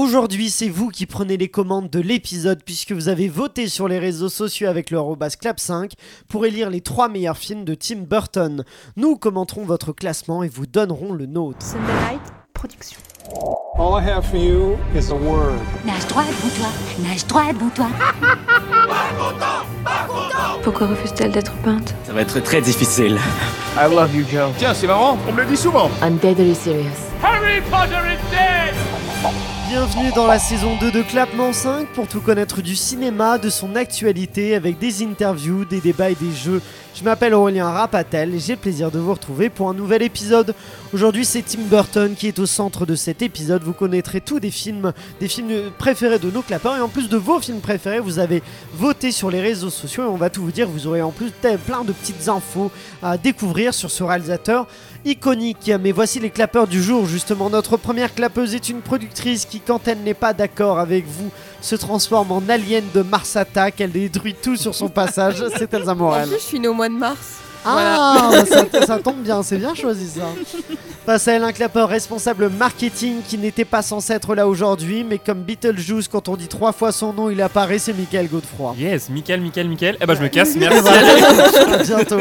Aujourd'hui, c'est vous qui prenez les commandes de l'épisode puisque vous avez voté sur les réseaux sociaux avec le clap5 pour élire les trois meilleurs films de Tim Burton. Nous commenterons votre classement et vous donnerons le nôtre. Sunday Night Production. All I have for you is a word. Nage droit devant toi, nage droit devant toi. Pourquoi refuse-t-elle d'être peinte? Ça va être très difficile. I love you, Joe. Tiens, c'est marrant, on me le dit souvent. I'm deadly serious. Harry Potter is dead Bienvenue dans la saison 2 de Clapement 5 pour tout connaître du cinéma, de son actualité avec des interviews, des débats et des jeux. Je m'appelle Aurélien Rapatel et j'ai le plaisir de vous retrouver pour un nouvel épisode. Aujourd'hui, c'est Tim Burton qui est au centre de cet épisode. Vous connaîtrez tous des films, des films préférés de nos clapeurs et en plus de vos films préférés, vous avez voté sur les réseaux sociaux et on va tout vous dire. Vous aurez en plus plein de petites infos à découvrir sur ce réalisateur iconique. Mais voici les clapeurs du jour. Justement, notre première clapeuse est une productrice qui, quand elle n'est pas d'accord avec vous, se transforme en alien de Mars Attack. Elle détruit tout sur son passage. C'est Elsa Morel. En plus, je suis née au mois de mars. Ah, ça, tombe bien, c'est bien choisi ça. Face à elle, un clapeur responsable marketing qui n'était pas censé être là aujourd'hui, mais comme Beetlejuice, quand on dit trois fois son nom, il apparaît, c'est Michael Godefroy. Yes, Michael, Michael, Michael. Eh ben, je me casse, merci. à bientôt.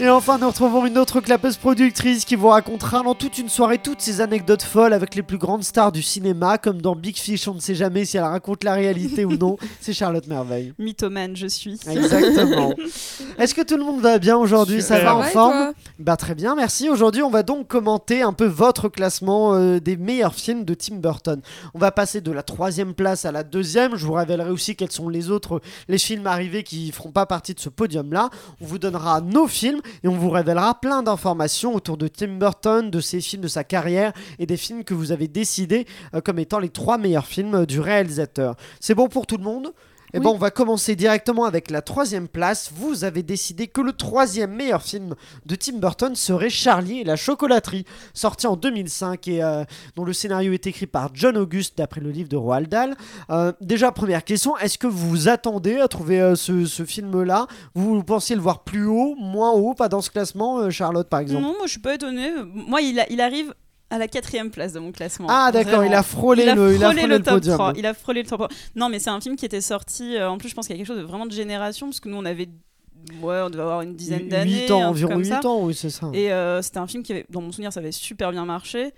Et enfin, nous retrouvons une autre clapeuse productrice qui vous racontera dans toute une soirée toutes ces anecdotes folles avec les plus grandes stars du cinéma, comme dans Big Fish, on ne sait jamais si elle raconte la réalité ou non. C'est Charlotte Merveille. Mythomane, je suis. Exactement. Est-ce que tout le monde va bien aujourd'hui Ça va en forme Bah très bien, merci. Aujourd'hui, on va donc commenter un peu votre classement euh, des meilleurs films de Tim Burton. On va passer de la troisième place à la deuxième. Je vous révélerai aussi quels sont les autres les films arrivés qui feront pas partie de ce podium-là. On vous donnera nos films et on vous révélera plein d'informations autour de Tim Burton, de ses films, de sa carrière et des films que vous avez décidés euh, comme étant les trois meilleurs films du réalisateur. C'est bon pour tout le monde? Et eh bon, on va commencer directement avec la troisième place. Vous avez décidé que le troisième meilleur film de Tim Burton serait Charlie et la chocolaterie, sorti en 2005 et euh, dont le scénario est écrit par John August d'après le livre de Roald Dahl. Euh, déjà, première question, est-ce que vous vous attendez à trouver euh, ce, film-là? Vous, pensiez le voir plus haut, moins haut, pas dans ce classement, Charlotte par exemple? Non, moi je suis pas étonnée. Moi, il, il arrive à la quatrième place de mon classement. Ah d'accord, il a frôlé, le, il a frôlé le, top podium. 3. Il a frôlé le top 3. Non mais c'est un film qui était sorti, euh, en plus je pense qu'il y a quelque chose de vraiment de génération, parce que nous on avait Ouais, on devait avoir une dizaine d'années. 8 ans, environ 8 ans, oui, c'est ça. Et euh, c'était un film qui avait, dans mon souvenir, ça avait super bien marché.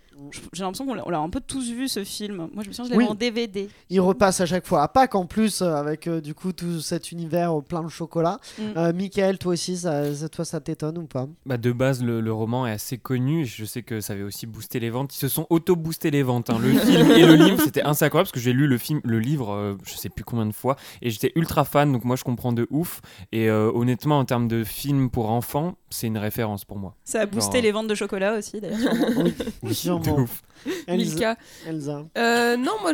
J'ai l'impression qu'on l'a un peu tous vu ce film. Moi, je me souviens, je l'avais en DVD. Il repasse à chaque fois à Pâques en plus, euh, avec euh, du coup tout cet univers plein de chocolat. Mm. Michael, toi aussi, ça, toi, ça t'étonne ou pas? Bah, De base, le, roman est assez connu. Je sais que ça avait aussi boosté les ventes. Ils se sont auto-boosté les ventes. Hein. Le film et le livre, c'était incroyable parce que j'ai lu le, film, le livre, je sais plus combien de fois, et j'étais ultra fan. Donc, moi, je comprends de ouf. Et honnêtement, en termes de film pour enfants, c'est une référence pour moi. Ça a boosté les ventes de chocolat aussi, d'ailleurs. oui, Elsa. Elsa. Euh, non, moi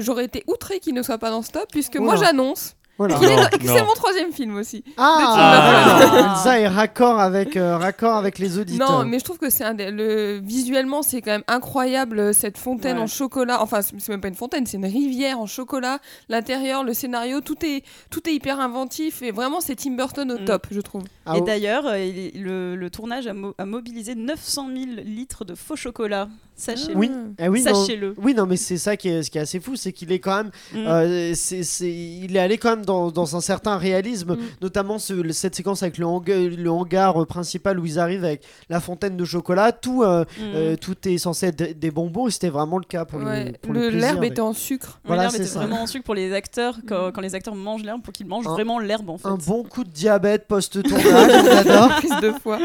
j'aurais été outré qu'il ne soit pas dans ce top, puisque moi j'annonce c'est mon troisième film aussi. Ah, ça est raccord avec, euh, raccord avec les auditeurs. Non, mais je trouve que c'est un le visuellement c'est quand même incroyable euh, cette fontaine en chocolat. Enfin, c'est même pas une fontaine, c'est une rivière en chocolat. L'intérieur, le scénario, tout est tout est hyper inventif et vraiment c'est Tim Burton au mm. top, je trouve. Ah et d'ailleurs, euh, le, le, tournage a, a, mobilisé 900 000 litres de faux chocolat. Sachez-le. Oui, eh oui Sachez-le. Oui, non, mais c'est ça qui est, ce qui est assez fou, c'est qu'il est quand même, mm. c'est, il est allé quand même dans, un certain réalisme, mm. notamment cette séquence avec le, le, hangar principal où ils arrivent avec la fontaine de chocolat. Tout, euh, mm. euh, tout est censé être des bonbons et c'était vraiment le cas pour le, L'herbe était en sucre. l'herbe était vraiment en sucre pour les acteurs, quand, mm. les acteurs mangent l'herbe, pour qu'ils mangent vraiment l'herbe en fait. Un bon coup de diabète post-tournage. Prise de fois.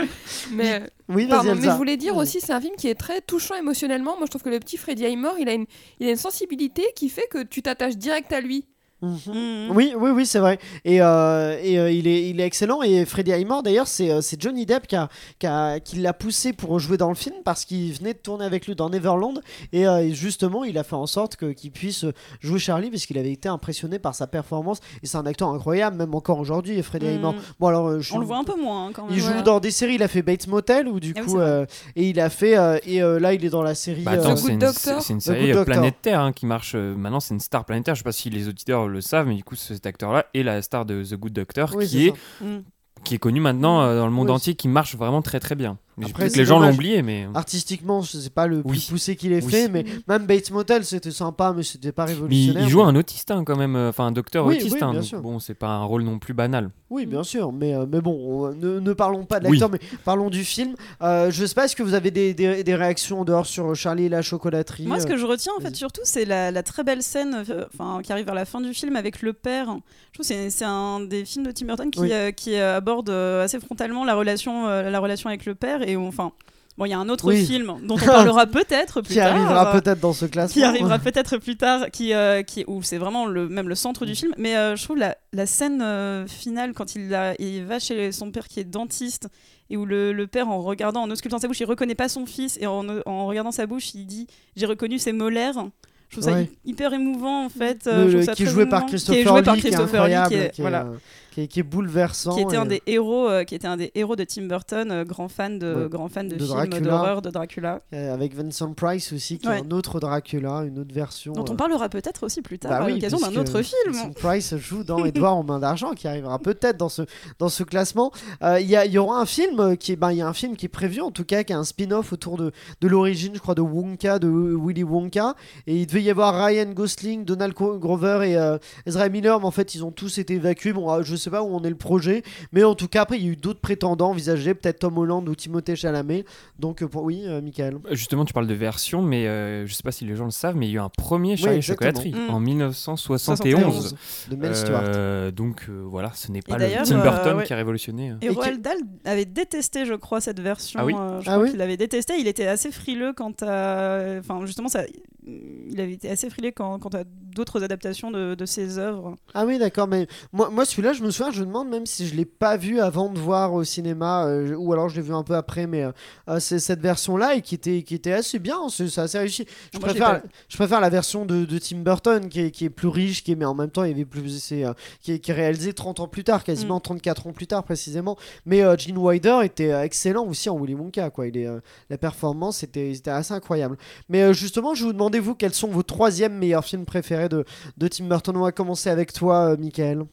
Mais, oui, mais je voulais dire aussi, c'est un film qui est très touchant émotionnellement. Moi, je trouve que le petit Freddy Highmore, il a une, il a une sensibilité qui fait que tu t'attaches direct à lui. Mhm. Oui, oui, oui, c'est vrai. Et, euh, et euh, il, est, il est excellent. Et Freddie Highmore, d'ailleurs, c'est, euh, c'est Johnny Depp qui, a, qui, a, qui, l'a poussé pour jouer dans le film parce qu'il venait de tourner avec lui dans Neverland. Et justement, il a fait en sorte que, qu'il puisse jouer Charlie parce qu'il avait été impressionné par sa performance. Et c'est un acteur incroyable, même encore aujourd'hui, Freddie Highmore. Bon, alors, On le voit un peu moins hein, quand même. Il joue dans des séries. Il a fait Bates Motel, ou du ah coup. et il a fait. et là, il est dans la série. Bah, c'est, une, c'est une série Planète Terre hein, qui marche. maintenant, c'est une star planétaire. Je sais pas si les auditeurs le savent, mais du coup, cet acteur-là est la star de The Good Doctor, qui, est, mm. qui est connu maintenant euh, dans le monde entier, qui marche vraiment très très bien. Mais Après, peut-être que c'est les gens l'ont oublié, mais. Artistiquement, sais pas le plus Oui. poussé qu'il ait Oui. fait, mais même Bates Motel, c'était sympa, mais c'était pas Mais il, révolutionnaire. il joue mais- un autiste hein, quand même, euh, enfin un docteur Oui, autiste. oui, hein, bien donc sûr. bon, c'est pas un rôle non plus banal. Oui, bien sûr, mais, euh, mais bon, on- ne, ne parlons pas de Oui. l'acteur, mais parlons du film. Euh, je sais pas, est-ce que vous avez des, des, des réactions en dehors sur Charlie et la chocolaterie Moi, ce euh, que je retiens en fait surtout, c'est la, la très belle scène, euh, enfin, qui arrive vers la fin du film avec le père. Je trouve que c'est c'est un des films de Tim Burton qui, Oui. euh, qui euh, aborde euh, assez frontalement la relation, euh, la relation avec le père et enfin, bon, il y a un autre Oui. film dont on parlera peut-être plus qui tard. arrivera euh, peut-être dans ce classement. qui arrivera peut-être plus tard, qui, euh, qui, où c'est vraiment le, même le centre Mm. du film. Mais euh, je trouve la, la scène euh, finale, quand il, a- il va chez son père qui est dentiste, et où le, le père, en regardant, en auscultant sa bouche, il reconnaît pas son fils, et en, en regardant sa bouche, il dit J'ai reconnu ses molaires. Je trouve ça Ouais. hyper émouvant en fait. Le- je trouve le- ça qui est joué par émouvant. Christopher qui est joué par qui Christopher Lee, incroyable, qui est- qui est, voilà. Qui est- qui est bouleversant. qui était un des héros, euh, qui était un des héros de Tim Burton, euh, grand fan de, Ouais. grand fan de, De films d'horreur de Dracula, euh, avec Vincent Price aussi, qui Ouais. est un autre Dracula, une autre version. dont on parlera peut-être aussi plus tard Bah à oui, l'occasion d'un autre film. Vincent Price joue dans Edouard en main d'argent qui arrivera peut-être dans ce, dans ce classement. Il y, a- y aura un film qui est, ben, y a un film qui est prévu en tout cas, qui est un spin-off autour de, de l'origine, je crois, de Wonka, de Willy Wonka. Et il devait y avoir Ryan Gosling, Donald Grover et Ezra Miller, mais en fait ils ont tous été évacués. Bon, euh, je sais pas où en est le projet, mais en tout cas après il y a eu d'autres prétendants envisagés, peut-être Tom Holland ou Timothée Chalamet. Donc euh, pour, oui, euh, Michael. Justement, tu parles de version, mais euh, je sais pas si les gens le savent, mais il y a eu un premier Charlie exactement. chocolaterie Mm. en 1971. de Mel Stewart. Euh, donc euh, voilà, ce n'est pas le Tim euh, Burton ouais. qui a révolutionné. euh. Et, Et Roald Dahl avait détesté, je crois, cette version. Ah oui euh, je Ah crois oui qu'il avait détesté. Il était assez frileux quant à. Enfin, justement, ça... il avait été assez frileux quant, quant à d'autres adaptations de, de ses œuvres. Ah oui, d'accord, mais moi, moi celui-là, je me souviens, je me demande même si je l'ai pas vu avant de voir au cinéma, euh, ou alors je l'ai vu un peu après, mais euh, euh, c'est cette version-là et qui était, qui était assez bien, c'est assez réussi. Je Moi, préfère, pas je préfère la version de, de Tim Burton qui est, qui est plus riche, qui est, mais en même temps, il y avait plus, c'est, euh, qui, est, qui est réalisé 30 ans plus tard, quasiment 34 ans plus tard précisément. Mais Gene Wilder était excellent aussi en Willy Wonka, quoi. Il est, la performance était, assez incroyable. Mais justement, je vous demandais, vous, quels sont vos troisièmes meilleurs films préférés de, de Tim Burton On va commencer avec toi, Michael.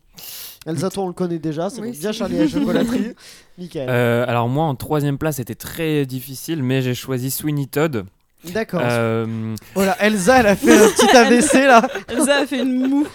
Elsa, toi, on le connaît déjà, c'est Oui, bien. Charlie et la chocolaterie. Michael. Euh, alors moi, en troisième place, c'était très difficile, mais j'ai choisi Sweeney Todd. D'accord. Euh, Voilà, Elsa, elle a fait un petit AVC là. Elsa a fait une moue.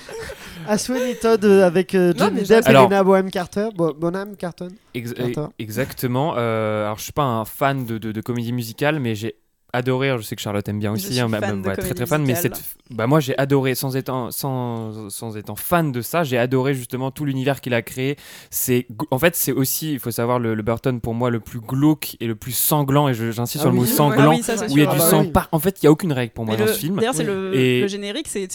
À Sweeney Todd euh, avec euh, Johnny Depp et Lena Bohem Carter. Bo- Bonham Carton. ex- exactement. Euh, alors je suis pas un fan de, de, de comédie musicale, mais j'ai adoré. Je sais que Charlotte aime bien aussi. hein, bah, bah, de très très fan. Mais cette, bah moi j'ai adoré sans étant sans, sans étant fan de ça, j'ai adoré justement tout l'univers qu'il a créé. C'est en fait c'est aussi il faut savoir le, le Burton pour moi le plus glauque et le plus sanglant et j'insiste Ah sur le mot sanglant Ah oui, ça, c'est où il y a du Ah bah sang oui. par- En fait il y a aucune règle pour moi dans le- ce film. D'ailleurs, c'est le, Et- le générique, c'est,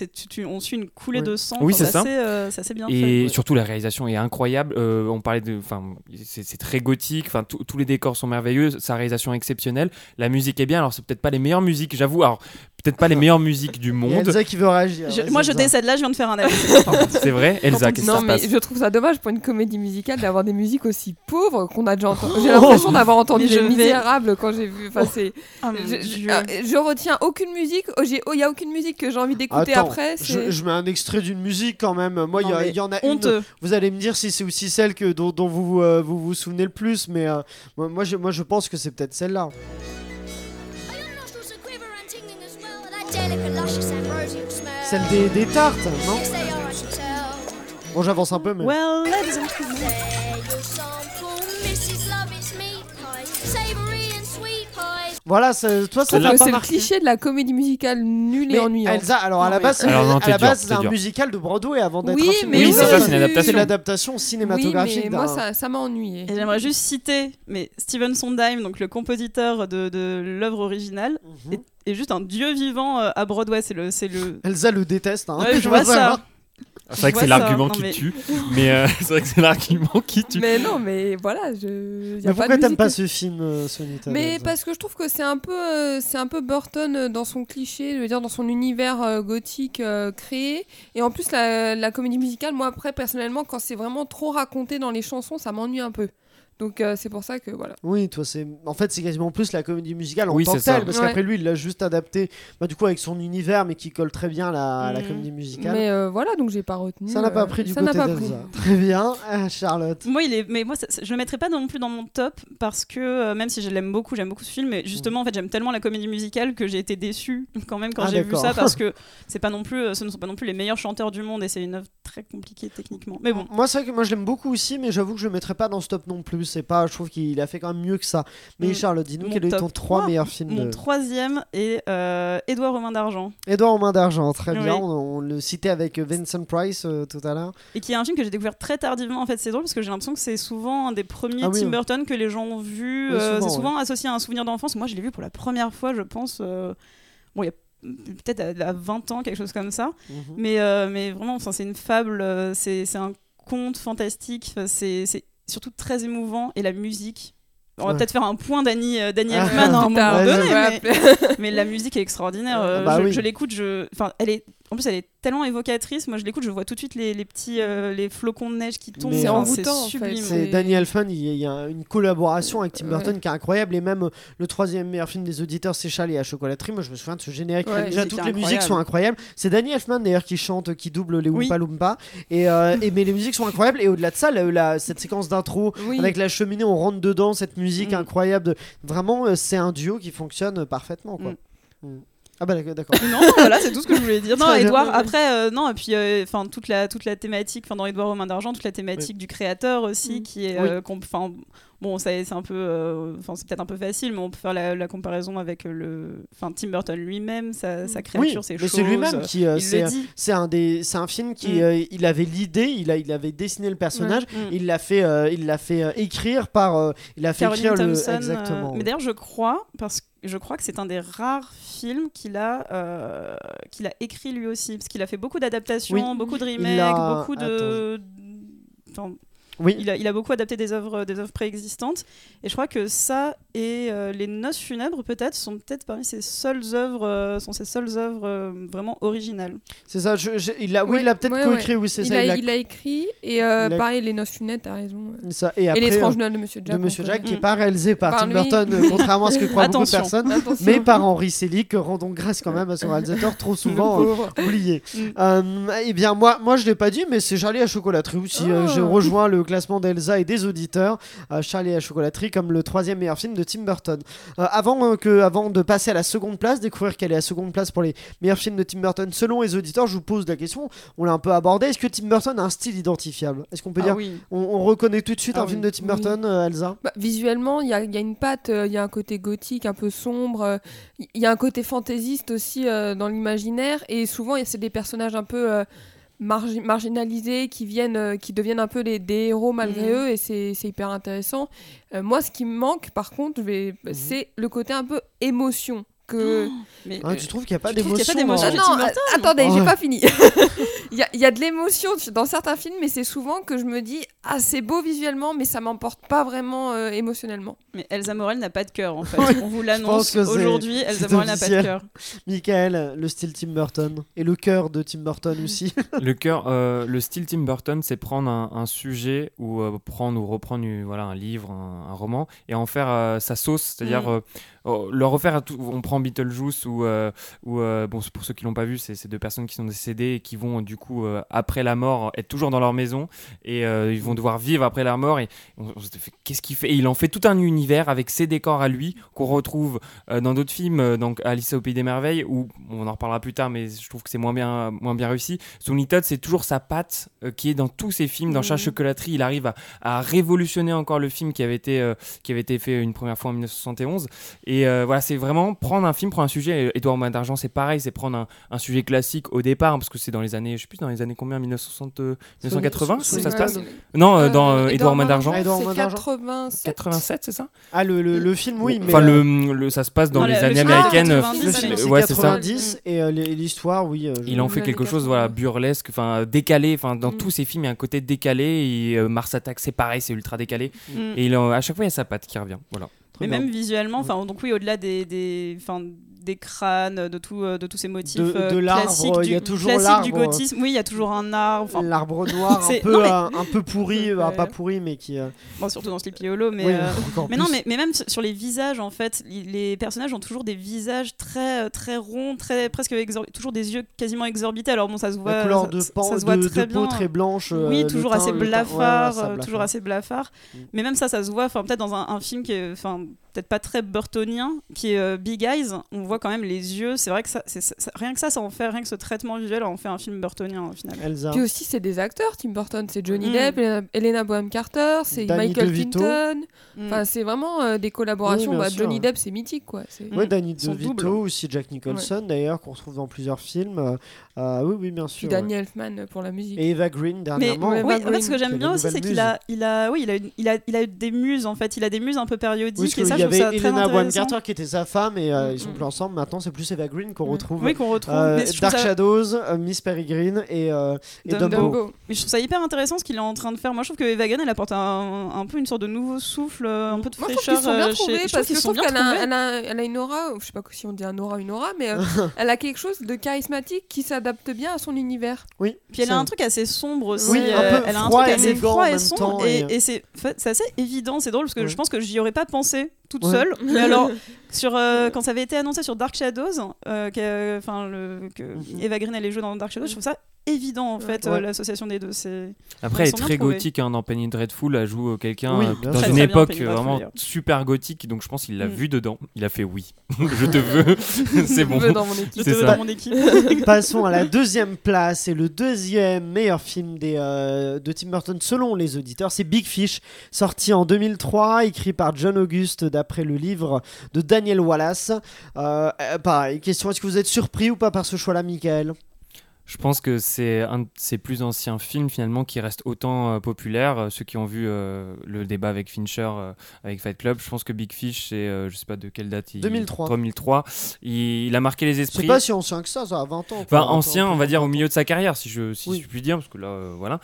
on suit une coulée de sang. Oui, c'est ça. euh, c'est bien Et fait. surtout la réalisation est incroyable. Euh, on parlait de, enfin, c'est très gothique. Enfin, tous les décors sont merveilleux. Sa réalisation est exceptionnelle. La musique est bien. Alors c'est peut-être pas les meilleures musiques, j'avoue. Alors peut-être pas les meilleures musiques du Il y a monde. Elsa qui veut réagir. Je- moi, je décède là, je viens de faire un avis. C'est vrai, Elsa, qu'est-ce qui Non, se mais passe je trouve ça dommage pour une comédie musicale d'avoir des musiques aussi pauvres qu'on a déjà entendu. J'ai l'impression d'avoir entendu vais- Misérables quand j'ai vu. Enfin, c'est. Ah, Je, je- euh, je retiens aucune musique. Oh, oh, Il y a aucune musique que j'ai envie d'écouter après. je, je mets un extrait d'une musique quand même. Moi, il y, en a une. Honteux. Vous allez me dire si c'est aussi celle que dont, dont vous, euh, vous vous souvenez le plus, mais euh, moi, moi, je, moi je pense que c'est peut-être celle-là. Celle des, des tartes, non Bon, j'avance un peu, mais. Well, ladies and gentlemen. Voilà, ça- toi, ça pas c'est le marqué. cliché de la comédie musicale nulle et ennuyante. Elsa, alors à Non, la base, Alors non, à t'es la dur, base, t'es c'est un dur. musical de Broadway avant d'être Oui, un film. mais Oui, c'est ça, c'est une adaptation. C'est l'adaptation Oui, cinématographique mais d'un. moi, ça, ça m'a ennuyé. Et j'aimerais juste citer, mais Steven Sondheim, donc le compositeur de, de l'œuvre originale, Mhm. est, est juste un dieu vivant euh, à Broadway. C'est le, c'est le. Elsa le déteste. Hein. Ouais, je vois ça. C'est vrai que c'est l'argument qui mais- tue. Mais euh, c'est vrai que c'est l'argument qui tue. Mais non, mais voilà, je. y a Mais pas pourquoi t'aimes pas ce film, euh, Mais parce que je trouve que c'est un peu, euh, c'est un peu Burton euh, dans son cliché, je veux dire dans son univers gothique créé. Et en plus la, la comédie musicale, moi après personnellement, quand c'est vraiment trop raconté dans les chansons, ça m'ennuie un peu. Donc euh, c'est pour ça que voilà. Oui, toi, c'est en fait c'est quasiment plus la comédie musicale en Oui, tant que c'est ça. telle, parce Ouais. qu'après lui, il l'a juste adapté, bah, du coup avec son univers, mais qui colle très bien à la, à la Mhm. comédie musicale. Mais euh, voilà, donc j'ai pas retenu. ça n'a pas euh, pris du ça côté n'a pas d'Elsa. pris. Très bien, Euh, Charlotte. Moi, il est, mais moi, ça- ça- je le mettrais pas non plus dans mon top parce que euh, même si je l'aime beaucoup, j'aime beaucoup ce film, mais justement, en fait, j'aime tellement la comédie musicale que j'ai été déçue quand même quand Ah, j'ai vu ça parce que c'est pas non plus, ce ne sont pas non plus les meilleurs chanteurs du monde et c'est une œuvre très compliquée techniquement. Mais bon, Moi, c'est vrai que moi je l'aime beaucoup aussi, mais j'avoue que je le mettrais pas dans ce top non plus. C'est pas, je trouve qu'il a fait quand même mieux que ça. Mais Mm. Charlotte, dis-nous quel est ton 3 trois. meilleurs films mon de troisième est euh, Édouard Romain d'Argent Edouard aux mains d'argent. Très bien, on, on le citait avec Vincent Price euh, tout à l'heure. et qui est un film que j'ai découvert très tardivement. En fait, c'est drôle parce que j'ai l'impression que c'est souvent un des premiers Ah Tim. Burton que les gens ont vu. Oui, euh, c'est souvent associé à un souvenir d'enfance. Moi, je l'ai vu pour la première fois, je pense. euh, bon, il y a peut-être à, à 20 ans, quelque chose comme ça. Mhm. Mais, euh, mais vraiment, c'est une fable, c'est un conte fantastique, c'est surtout très émouvant. Et la musique. On va Ouais. peut-être faire un point d'Annie euh, Danny Ah. À un moment donné, mais, la musique est extraordinaire. euh, Bah je oui. je l'écoute, je... enfin, elle est... en plus elle est tellement évocatrice. Moi je l'écoute, je vois tout de suite les, les petits euh, les flocons de neige qui tombent. C'est envoûtant, en fait. sublime. C'est Et- Danny Elfman, il y a- il y a une collaboration avec Tim Ouais. Burton qui est incroyable et même le troisième meilleur film des auditeurs c'est Charlie et la chocolaterie. Moi je me souviens de ce générique. Ouais, Déjà toutes les musiques sont incroyables. C'est Danny Elfman d'ailleurs qui chante, qui double les Oui. Oompa Loompa et, euh, et mais les musiques sont incroyables et au-delà de ça, la- la- cette séquence d'intro Oui. avec la cheminée, on rentre dedans, cette musique Mm. incroyable. de- Vraiment, euh, c'est un duo qui fonctionne parfaitement quoi. Mm. Ah bah d'accord. non, voilà, c'est tout ce que je voulais dire. Non. Edouard, après, euh, non, et puis, euh, enfin, toute la, toute la thématique, enfin, dans Edouard aux mains d'argent, toute la thématique du créateur aussi, Mm. qui est, Oui. euh, bon, ça, c'est un peu, euh, enfin, c'est peut-être un peu facile, mais on peut faire la, la comparaison avec le, enfin, Tim Burton lui-même, sa, sa Oui, créature, ses mais choses. c'est lui-même qui. euh, c'est le c'est un des, c'est un film qui, Mm. euh, il avait l'idée, il a, il avait dessiné le personnage. Mm. Il l'a fait, il l'a fait écrire par, il a fait Caroline écrire le, Thompson. euh, exactement. mais oui. d'ailleurs, je crois, parce que je crois que c'est un des rares films qu'il a, euh, qu'il a écrit lui aussi, parce qu'il a fait beaucoup d'adaptations, Oui. beaucoup de remakes, a- beaucoup de. Enfin, Oui. il a, il a beaucoup adapté des œuvres, des œuvres préexistantes. Et je crois que ça et euh, Les Noces funèbres, peut-être, sont peut-être parmi ses seules œuvres, euh, sont ses seules œuvres euh, vraiment originales. C'est ça. je- je- il a, oui, Ouais, il a peut-être ouais, coécrit. Oui, c'est Il ça. a, il a- il a écrit et euh, pareil les noces funèbres, t'as raison. ça. Et et après, l'étrange euh, Noël de Monsieur Jack. de Monsieur Jack, qui est pas réalisé par, Par Tim lui. Burton, euh, contrairement à ce que croient beaucoup de personnes. Attention. mais par Henri Selick, que rendons grâce quand même à son réalisateur trop souvent euh, oublié. Mm. Euh, eh bien, moi, moi, je l'ai pas dit, mais c'est Charlie à chocolaterie aussi. euh, Ah. je rejoins le classement d'Elsa et des auditeurs. euh, Charlie à chocolaterie comme le troisième meilleur film de Tim Burton. Euh, avant, euh, que, avant de passer à la seconde place, découvrir quelle est la seconde place pour les meilleurs films de Tim Burton selon les auditeurs, je vous pose la question. On l'a un peu abordé. Est-ce que Tim Burton a un style identifiable? Est-ce qu'on peut Ah dire oui. on, on reconnaît tout de suite Ah un oui. film de Tim. Burton, Elsa? Bah, visuellement, il y a, y a une patte, il y a un côté gothique un peu sombre, il y a un côté fantaisiste aussi euh, dans l'imaginaire, et souvent c'est des personnages un peu euh, margi- marginalisés qui viennent, euh, qui deviennent un peu les, des héros malgré Mhm. eux, et c'est hyper intéressant. Euh, moi, ce qui me manque, par contre, Mhm. c'est le côté un peu émotion. Que... Mais, Hein, Tu trouves qu'il n'y a pas d'émotion pas d'émotion hein chez non, attendez, Ouais. j'ai pas fini. Il y, a, il y a de l'émotion dans certains films, mais c'est souvent que je me dis ah c'est beau visuellement, mais ça m'emporte pas vraiment euh, émotionnellement. Mais Elsa Morel n'a pas de cœur en fait. On vous l'annonce aujourd'hui. Elsa Morel n'a pas de cœur. Michael, le style Tim Burton et le cœur de Tim Burton aussi. Le cœur, euh, le style Tim Burton, c'est prendre un, un sujet ou euh, prendre ou reprendre voilà, un livre, un, un roman et en faire euh, sa sauce, c'est-à-dire Mm. euh, oh, le refaire à tout. On prend Beetlejuice ou, euh, euh, bon, pour ceux qui l'ont pas vu, c'est deux personnes qui sont décédées et qui vont du coup euh, après la mort être toujours dans leur maison et ils vont devoir vivre après leur mort et on, on se fait qu'est-ce qu'il fait? Et il en fait tout un univers avec ses décors à lui qu'on retrouve dans d'autres films, donc Alice au pays des merveilles où on en reparlera plus tard, mais je trouve que c'est moins bien moins bien réussi. Sweeney Todd, c'est toujours sa patte qui est dans tous ses films, dans chaque Mhm. chocolaterie, il arrive à, à révolutionner encore le film qui avait été qui avait été fait une première fois en 1971 et voilà, c'est vraiment prendre un film, prendre un sujet. et Édouard Main d'argent, c'est pareil, c'est prendre un, un sujet classique au départ, hein, parce que c'est dans les années, je sais plus dans les années combien, 1960, euh, 1980, où C'est- ça se passe Non, euh, dans euh, Édouard Édouard Main d'argent, Ah, c'est d'Argent. 87. 87, c'est ça Ah, le, le, le film, oui, mais. Enfin, euh, le, le- ça se passe dans Non, les le- le années film, américaines. 90, le euh, film, euh, c'est ouais, c'est ça. 90 et euh, l'histoire, oui. euh, Il en fait quelque chose 80. voilà burlesque enfin décalé enfin dans Mm. tous ses films il y a un côté décalé et euh, Mars Attack c'est pareil c'est ultra décalé Mm. et à chaque fois il y a sa patte qui revient voilà Mais bien. même visuellement, enfin donc oui, au-delà des, des, enfin, des crânes, de, tout, euh, de tous ces motifs De- de euh, l'arbre, classiques, il y a toujours classiques du l'arbre. gothisme. Oui, il y a toujours un arbre. Enfin, L'arbre noir, un peu, non, mais- un peu pourri, euh, pas pourri, mais qui. euh, bon, surtout dans Sleepy Hollow, mais. oui, euh, Mais non, mais, mais même sur- les visages, en fait, les personnages ont toujours des visages très, très ronds, très, presque exor- toujours des yeux quasiment exorbités. Alors bon, ça se voit. La couleur ça- de, ça, pan, se voit de, très de peau bien. très blanche. oui, toujours teint- assez ouais, blafard, ça, toujours assez blafard. Mm. Mais même ça, ça se voit. Peut-être dans un, un film qui est, peut-être pas très burtonien, qui est euh, Big Eyes. On voit quand même les yeux. C'est vrai que ça, c'est- ça- rien que ça, ça en fait rien que ce traitement visuel, en fait un film burtonien au final. Elsa. Puis aussi, c'est des acteurs, Tim Burton. C'est Johnny Mm. Depp, Helena, Helena Bonham Carter, c'est Danny Michael DeVito. Clinton. Mm. Enfin, c'est vraiment euh, des collaborations. Oui, Bah, Johnny. Depp, c'est mythique, quoi. C'est- Ouais, Mm. Danny DeVito, aussi Jack Nicholson d'ailleurs, qu'on retrouve dans plusieurs films. Euh, euh, oui, oui, bien Puis sûr. ouais. Danny Elfman pour la musique. Et Eva Green Mais dernièrement. oui, en fait, ce que j'aime a bien aussi, c'est qu'il a, il a, oui, il a, une- il a, il a des muses en fait. Il a des muses un peu périodiques Oui, parce et ça, qu'il y je trouve ça avait Elena Bonham. Carter qui était sa femme et euh, ils sont Mm. plus ensemble. Maintenant, c'est plus Eva Green qu'on Mm. retrouve. Oui, qu'on retrouve. Euh, mais je trouve Dark ça- Shadows, euh, Miss Peregrine et, euh, et Dumbo. Mais je trouve ça hyper intéressant ce qu'il est en train de faire. Moi, je trouve que Eva Green, elle apporte un, un peu une sorte de nouveau souffle, un peu de Moi, je trouve fraîcheur. qu'ils sont bien trouvés parce que je trouve bien qu'elle a, trouvés. elle a, elle a une aura, je sais pas si on dit un aura, une aura, mais elle a quelque chose de charismatique qui s'adapte bien à son univers. Oui. Puis elle a un truc assez sombre aussi. Oui, un euh, elle a un truc assez froid et sombre. Et, et- et c'est assez évident. C'est drôle parce que Ouais. je pense que j'y aurais pas pensé toute Ouais. seule. Mais alors, sur, euh, quand ça avait été annoncé sur Dark Shadows, euh, que, enfin, le, que Mhm. Eva Green allait jouer dans Dark Shadows, je trouve ça évident en fait, Ouais. euh, l'association des deux. C'est Après, elle est très gothique hein, dans Penny Dreadful. Elle joue euh, quelqu'un Oui, euh, dans une Très, très bien, époque Dreadful, vraiment super gothique. Donc je pense qu'il l'a Mm. vu dedans. Il a fait oui. je te veux. c'est bon. Je veux dans mon équipe. je C'est te veux dans mon équipe. Passons à la deuxième place et le deuxième meilleur film des, euh, de Tim Burton selon les auditeurs, c'est Big Fish, sorti en 2003, écrit par John August d'après le livre de Daniel Wallace. Euh, euh, pareil, question, est-ce que vous êtes surpris ou pas par ce choix-là, Michael? Je pense que c'est un de ses plus anciens films finalement qui reste autant euh, populaire. Euh, Ceux qui ont vu euh, le débat avec Fincher, euh, avec Fight Club, je pense que Big Fish, c'est je sais pas de quelle date. Il... 2003. 2003. Il, il a marqué les C'est esprits. pas si ancien que ça, ça a 20 ans. Enfin, quoi. ancien, Attends, on va dire au milieu de sa carrière, si je, si Oui. je puis dire, parce que là, voilà.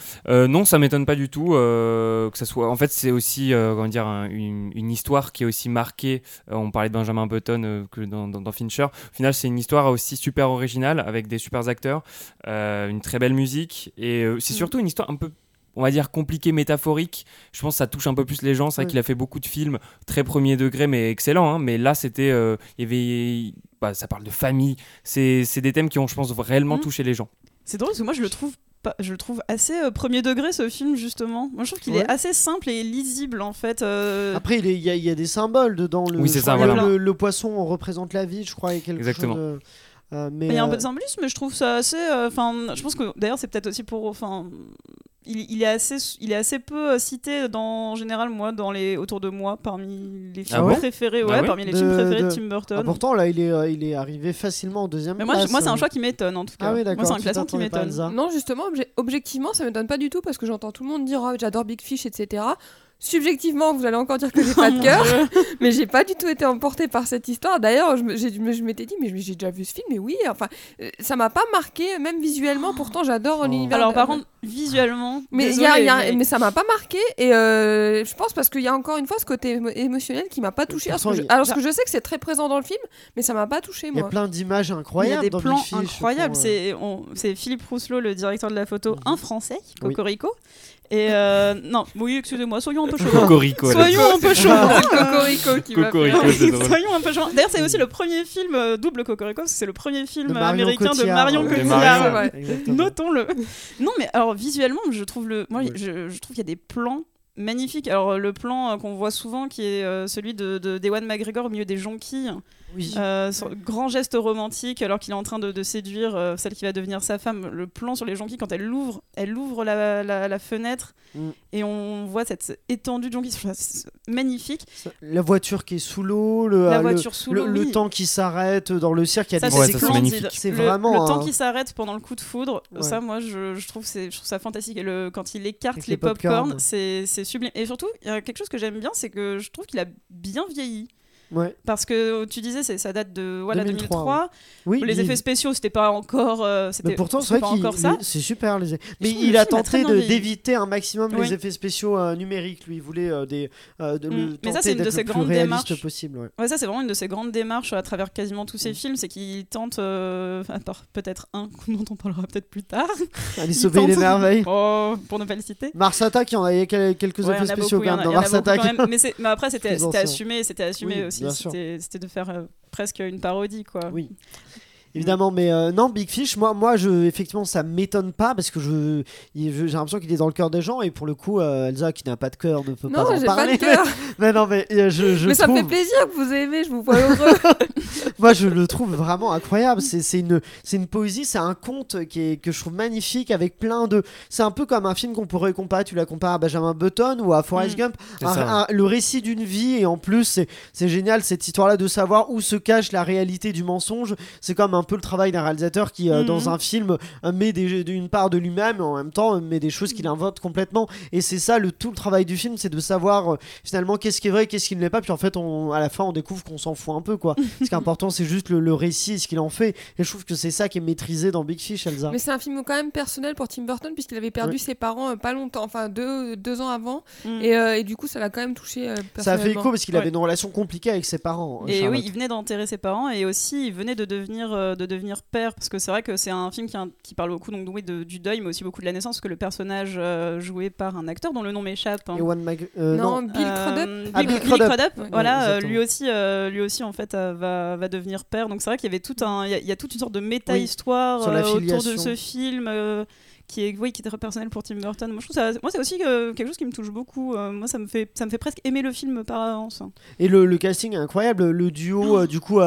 Non, ça m'étonne pas du tout que ça soit. En fait, c'est aussi, comment dire, un- une, une histoire qui est aussi marquée. on parlait de Benjamin Button que dans, dans- dans Fincher. Au final, c'est une histoire aussi super originale avec des super acteurs, une très belle musique, et euh, c'est Mm. surtout une histoire un peu. On va dire compliquée, métaphorique. Je pense que ça touche un peu plus les gens. C'est vrai Oui. qu'il a fait beaucoup de films très premier degré, mais excellent. hein. Mais là, c'était, euh, il y avait, bah, ça parle de famille. C'est c'est des thèmes qui ont, je pense, réellement Mm. touché les gens. C'est drôle parce que moi je le trouve pas, je le trouve assez euh, premier degré ce film justement. Moi je trouve qu'il Ouais. est assez simple et lisible en fait. euh, Après, il est- il y, a- il y a des symboles dedans. Le, Oui, c'est je ça, voilà. Le, le poisson représente la vie, je crois, et quelque Exactement. chose. de- euh, mais Il y a un euh, peu de symbolisme, mais je trouve ça assez. euh, Enfin, je pense que d'ailleurs c'est peut-être aussi pour. Enfin, il, il est assez, il est assez peu cité dans, en général moi dans les autour de moi parmi les films Ah bon préférés, Ah ouais, parmi les De- films préférés de, de- Tim Burton. ah, pourtant, là, il est, euh, il est arrivé facilement en deuxième mais moi, place. moi c'est un choix qui m'étonne en tout cas. Ah oui, moi d'accord. c'est un classement qui m'étonne. Non, justement, obje- objectivement, ça me donne pas du tout parce que j'entends tout le monde dire oh, j'adore Big Fish, etc. Subjectivement, vous allez encore dire que j'ai pas de cœur, mais j'ai pas du tout été emportée par cette histoire. D'ailleurs, je me- j'ai- je m'étais dit, mais j'ai déjà vu ce film, mais oui, enfin, euh, ça m'a pas marqué, même visuellement. Pourtant, j'adore Oh. l'univers. Alors par contre, visuellement, mais, il y a- il y a- mais- mais ça m'a pas marqué et euh, je pense parce qu'il y a encore une fois ce côté émo- émotionnel qui m'a pas touché. Alors, a- alors que je sais que c'est très présent dans le film, mais ça m'a pas touché Il y a moi. plein d'images Il y incroyables a des dans plans incroyables. euh, C'est Philippe Rousselot, le directeur de la photo, Mhm. un français, Oui. Et euh, non, oui, excusez-moi, soyons un peu chauds. Cocorico. Soyons un peu chauds. C'est Cocorico qui Cocorico, drôle. Soyons un peu chauds. D'ailleurs, c'est aussi le premier film euh, double Cocorico, c'est le premier film de Marion américain de Cotillard, Marion ouais. De Cotillard. Marion, vrai. Exactement. Notons-le. Non, mais alors visuellement, je trouve le, moi, Oui. je, je trouve qu'il y a des plans magnifiques. Alors le plan euh, qu'on voit souvent, qui est euh, celui de, de d'Ewan McGregor au milieu des jonquilles, Oui. euh, sur- grand geste romantique, alors qu'il est en train de, de séduire euh, celle qui va devenir sa femme. Le plan sur les jonquilles, quand elle l'ouvre, elle ouvre la, la- la fenêtre Mm. et on voit cette étendue de jonquilles. Magnifique. La voiture qui est sous l'eau, le, La le- voiture sous le, l'eau, le oui. temps qui s'arrête dans le cirque, il y a Ça, des Ouais, c'est vraiment le un- temps qui s'arrête pendant le coup de foudre. Ouais. Ça, moi, je, je trouve c'est, je trouve ça fantastique. Et le, quand il écarte Avec les, les pop-corn, c'est sublime. Et surtout, il y a quelque chose que j'aime bien, c'est que je trouve qu'il a bien vieilli. Ouais. Parce que tu disais, ça date de voilà, 2003, 2003. Oui, les il- effets spéciaux, c'était pas encore. euh, Mais pourtant, c'est vrai encore ça. c'est super. Les... Mais il le a tenté d'éviter un maximum Oui. les effets spéciaux euh, numériques. Lui, il voulait euh, des, euh, de Mm. Mais ça, c'est une de ses grandes démarches. possible. ouais. Ouais, ça c'est vraiment une de ses grandes démarches à travers quasiment tous ses Mm. films, c'est qu'il tente, peut-être un dont on parlera peut-être plus tard. Pays des tente- merveilles. Oh, pour ne pas le citer. Mars Attack, il y en a quelques effets spéciaux quand même dans Mars Attack. mais, après c'était assumé, c'était assumé Oui, aussi, c'était de faire euh, presque une parodie quoi. Oui. Évidemment, mais euh, non, Big Fish, moi, moi je, effectivement, ça m'étonne pas parce que je, il- je- j'ai l'impression qu'il est dans le cœur des gens et pour le coup, euh, Elsa qui n'a pas de cœur ne peut Non, pas en j'ai pas parler. de cœur. mais non, mais euh, je, je Mais ça me fait trouve- plaisir que vous aimez, je vous vois heureux. Moi, je le trouve vraiment incroyable. C'est c'est une, c'est une poésie, c'est un conte qui est, que je trouve magnifique avec plein de. C'est un peu comme un film qu'on pourrait comparer. Tu l'as comparé à Benjamin Button ou à Forrest Mm. Gump. C'est Un- ça. un- le récit d'une vie et en plus, c'est c'est génial cette histoire-là de savoir où se cache la réalité du mensonge. C'est comme un peu le travail d'un réalisateur qui, euh, Mhm. dans un film, euh, met des, une part de lui-même et en même temps euh, met des choses qu'il invente complètement. Et c'est ça le tout le travail du film, c'est de savoir euh, finalement qu'est-ce qui est vrai, qu'est-ce qui ne l'est pas. Puis en fait, on, à la fin, on découvre qu'on s'en fout un peu quoi. Ce qui est important, c'est juste le, le récit et ce qu'il en fait. Et je trouve que c'est ça qui est maîtrisé dans Big Fish, Elsa. Mais c'est un film quand même personnel pour Tim Burton puisqu'il avait perdu Oui. ses parents euh, pas longtemps, enfin deux, deux ans avant. Mm. Et, euh, et du coup, ça l'a quand même touché euh, Ça a fait écho parce qu'il Ouais. avait une relation compliquée avec ses parents. euh, Et Charlotte. oui, il venait d'enterrer ses parents et aussi il venait de devenir, de devenir père parce que c'est vrai que c'est un film qui, parle beaucoup donc, oui, de- du deuil mais aussi beaucoup de la naissance parce que le personnage euh, joué par un acteur dont le nom m'échappe. hein. Mag- euh, non, non. Bill Crudup. Euh, Ah, Bill, Bill Bill Crudup. Ouais. voilà, euh, lui aussi, euh, lui aussi en fait euh, va, va devenir père. Donc c'est vrai qu'il y avait tout un, il y, y a toute une sorte de méta-histoire euh, autour de ce film. Qui est, oui, qui est très personnel pour Tim Burton. Moi, je trouve ça, moi, c'est aussi euh, quelque chose qui me touche beaucoup. Euh, moi, ça me fait, ça me fait presque aimer le film par avance. Et le, le casting est incroyable. Le duo, euh, du coup,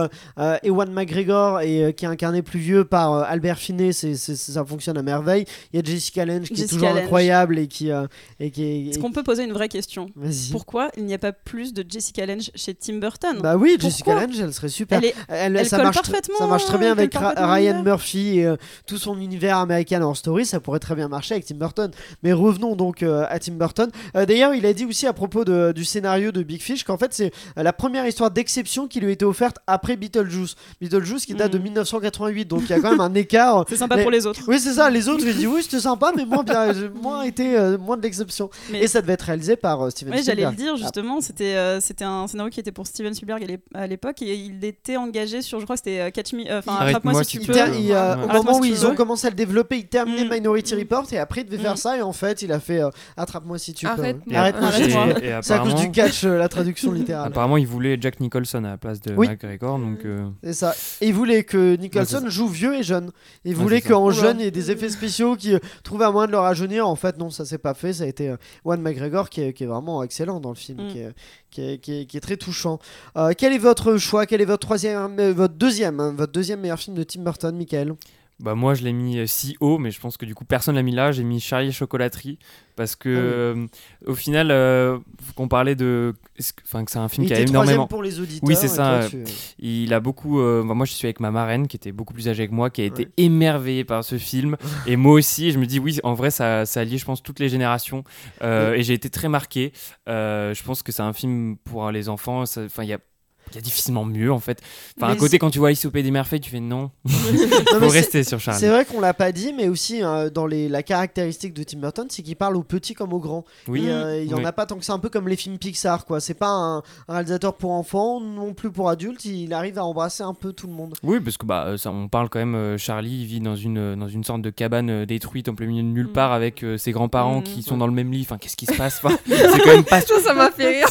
Ewan McGregor et qui est incarné plus vieux par Albert Finney, c'est, ça fonctionne à merveille. Il y a Jessica Lange qui est toujours Lange. incroyable et qui, et qui est. Est-ce qu'on peut poser une vraie question? Pourquoi il n'y a pas plus de Jessica Lange chez Tim Burton? Bah oui, Pourquoi Jessica Lange, elle serait super. Elle est Elle, elle ça, colle marche parfaitement, ça marche très bien avec Ryan. Murphy et tout son univers American Horror Story. Ça pourrait très bien marcher avec Tim Burton. Mais revenons donc euh, à Tim Burton. Euh, D'ailleurs, il a dit aussi à propos de- du scénario de Big Fish qu'en fait, c'est euh, la première histoire d'exception qui lui a été offerte après Beetlejuice. Beetlejuice qui date de Mhm. 1988. Donc il y a quand même un écart. c'est sympa Mais- pour les autres. Oui, c'est ça. Les autres, ils disent oui, c'était sympa, mais moins bien, moins été, euh, moins de l'exception. Mais- Et ça devait être réalisé par euh, Steven Oui, j'allais le Spielberg. dire justement, c'était euh, c'était un scénario qui était pour Steven Spielberg à l'ép- à l'époque et il était engagé sur, je crois que c'était euh, Catch Me, enfin Arrête-moi Attrape-moi si tu peux. il, euh, Ouais. au moment où ils ont commencé à le développer, il terminait Mm. Minority Report et après il devait faire Mm. ça et en fait il a fait euh, attrape-moi si tu peux. Arrête-moi. Et- et C'est à cause du catch euh, la traduction littérale. Apparemment, il voulait Jack Nicholson à la place de Oui. McGregor, donc euh, C'est ça. Et il voulait que Nicholson Ouais, joue vieux et jeune. Il Ouais, voulait ça. qu'en jeune il y ait des effets spéciaux qui euh, trouvaient un moyen de le rajeunir. En fait, non, ça s'est pas fait. Ça a été euh, Juan McGregor qui est, qui est vraiment excellent dans le film, Mm. qui, est, qui, est, qui est- qui est très touchant. Euh, quel est votre choix? Quel est votre troisième, euh, votre deuxième, hein, votre deuxième meilleur film de Tim Burton, Michael? Bah moi je l'ai mis euh, si haut, mais je pense que du coup personne l'a mis là. J'ai mis Charlie Chocolaterie parce que Ah oui. euh, au final, euh, qu'on parlait de, enfin que c'est un film Il qui a énormément. pour les auditeurs. Oui, c'est ça, toi, tu- Il a beaucoup. euh, bah, moi je suis avec ma marraine qui était beaucoup plus âgée que moi, qui a été Ouais. émerveillée par ce film, et moi aussi. Je me dis oui, en vrai ça, ça allie, je pense, toutes les générations. Et j'ai été très marqué. Je pense que c'est un film pour les enfants. Enfin il y a il y a difficilement mieux en fait. Enfin, à côté, quand tu vois Alice au Pays des Merveilles, tu fais non. Non, Faut rester sur Charlie. C'est vrai qu'on l'a pas dit, mais aussi euh, dans les, la caractéristique de Tim Burton, c'est qu'il parle aux petits comme aux grands. Oui. Et, euh, il y en Oui. a pas tant que c'est un peu comme les films Pixar, quoi. C'est pas un, un réalisateur pour enfants, non plus pour adultes. Il arrive à embrasser un peu tout le monde. Oui, parce que bah, euh, ça, on parle quand même. euh, Charlie il vit dans une, dans une sorte de cabane détruite en plein milieu de nulle Mm. part avec euh, ses grands-parents Mm. qui sont dans le même lit. Enfin, qu'est-ce qui se passe? Enfin, C'est quand même pas. Ça, m'a fait rire.